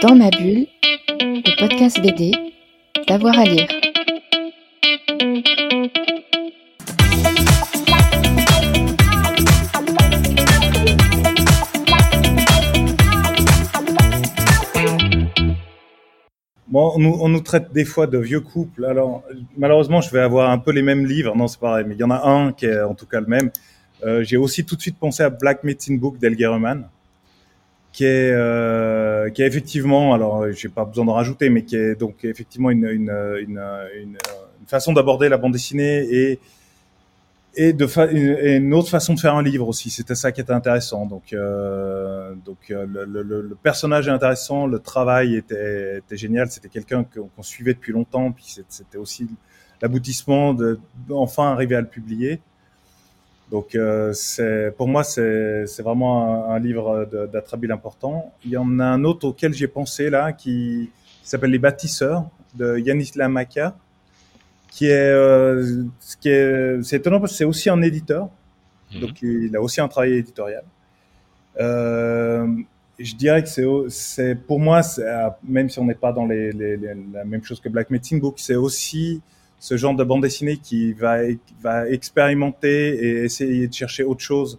Dans ma bulle, le podcast BD, d'avoir à lire. Bon, on nous, traite des fois de vieux couples. Alors, malheureusement, je vais avoir un peu les mêmes livres. Non, c'est pareil, mais il y en a un qui est en tout cas le même. Euh, J'ai aussi tout de suite pensé à Black Medicine Book d'El Guerreman, qui est, euh, qui est effectivement, alors j'ai pas besoin d'en rajouter, mais qui est donc effectivement une, une, une, une, une façon d'aborder la bande dessinée et et de fa une, autre façon de faire un livre aussi. C'était ça qui était intéressant. Donc, euh, donc euh, le, le, le, personnage est intéressant, le travail était, était génial. C'était quelqu'un qu'on qu suivait depuis longtemps, puis c'était aussi l'aboutissement de enfin arriver à le publier. Donc, euh, c'est pour moi, c'est vraiment un, un livre d'attrabile important. Il y en a un autre auquel j'ai pensé là, qui, qui s'appelle Les bâtisseurs de Yanis Lamaka qui est, euh, ce qui est, c'est étonnant parce que c'est aussi un éditeur, mmh. donc il a aussi un travail éditorial. Euh, je dirais que c'est, c'est pour moi, même si on n'est pas dans les, les, les, la même chose que Black Medicine Book, c'est aussi ce genre de bande dessinée qui va, va expérimenter et essayer de chercher autre chose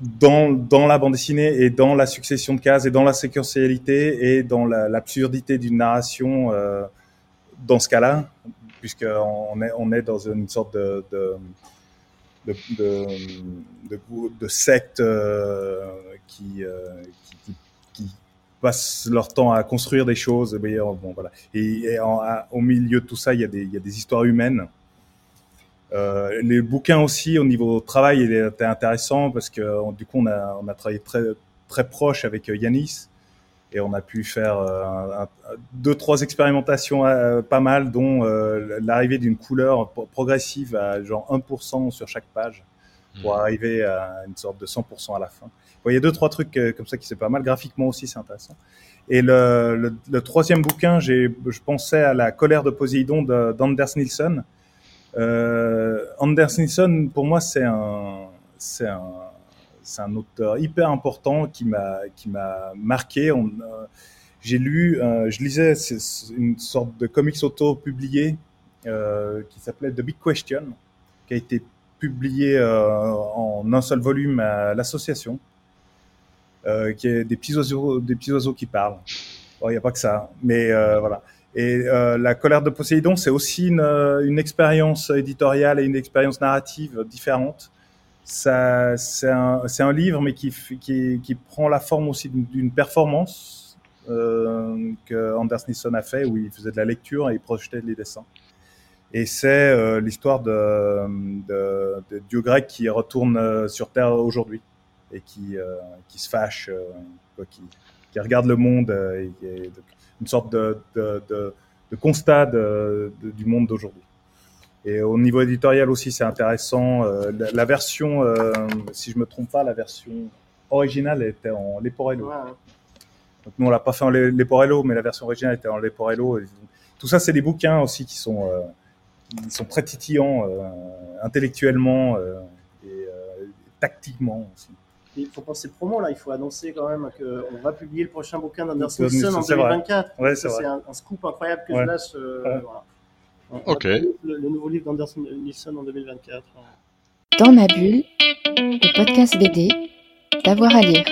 dans, dans la bande dessinée et dans la succession de cases et dans la séquentialité et dans l'absurdité d'une narration. Euh, dans ce cas-là, puisqu'on est, on est dans une sorte de, de, secte euh, qui, euh, passent leur temps à construire des choses. Bon, voilà. Et, et en, à, au milieu de tout ça, il y a des, il y a des histoires humaines. Euh, les bouquins aussi, au niveau travail, il était intéressant parce que du coup, on a, on a travaillé très, très proche avec Yanis et on a pu faire euh, un, un, deux trois expérimentations euh, pas mal dont euh, l'arrivée d'une couleur progressive à genre 1% sur chaque page pour mmh. arriver à une sorte de 100% à la fin. Bon, il y a deux trois trucs comme ça qui c'est pas mal graphiquement aussi c'est intéressant. Et le, troisième bouquin, je pensais à la colère de Poséidon d'Anders Nielsen. Euh, Anders Nielsen pour moi c'est un c'est un c'est un auteur hyper important qui m'a qui m'a marqué. Euh, j'ai lu, euh, je lisais une sorte de comics auto publié euh, qui s'appelait The Big Question, qui a été publié euh, en un seul volume à l'association, euh, qui est des petits oiseaux, des petits oiseaux qui parlent. Il n'y a pas que ça, mais voilà. Et la colère de Poséidon, c'est aussi une, une expérience éditoriale et une expérience narrative différente c'est un, un, livre, mais qui, qui, qui, prend la forme aussi d'une performance euh, que Anders Nielsen a fait, où il faisait de la lecture et il projetait les dessins. Et c'est euh, l'histoire de, de, de, dieu grec qui retourne euh, sur Terre aujourd'hui et qui, euh, qui se fâche, euh, quoi, qui, qui, regarde le monde et, et une sorte de, de, de constat du monde d'aujourd'hui. Et au niveau éditorial aussi, c'est intéressant. Euh, la, la, version, euh, si je me trompe pas, la version originale était en Leporello. Donc nous, on l'a pas fait en Leporello, mais la version originale était en Leporello. Et tout ça, c'est des bouquins aussi qui sont, euh, qui sont très titillants euh, intellectuellement euh, et tactiquement aussi. Il faut penser promo là, il faut annoncer quand même qu'on va publier le prochain bouquin d'Anderson en 2024. Ouais, c'est un, un, scoop incroyable que ouais. je lâche. Ouais. Voilà. Ok. Le, le, nouveau livre d'Anderson Nielsen en 2024. Dans ma bulle, le podcast BD, d'avoir à lire.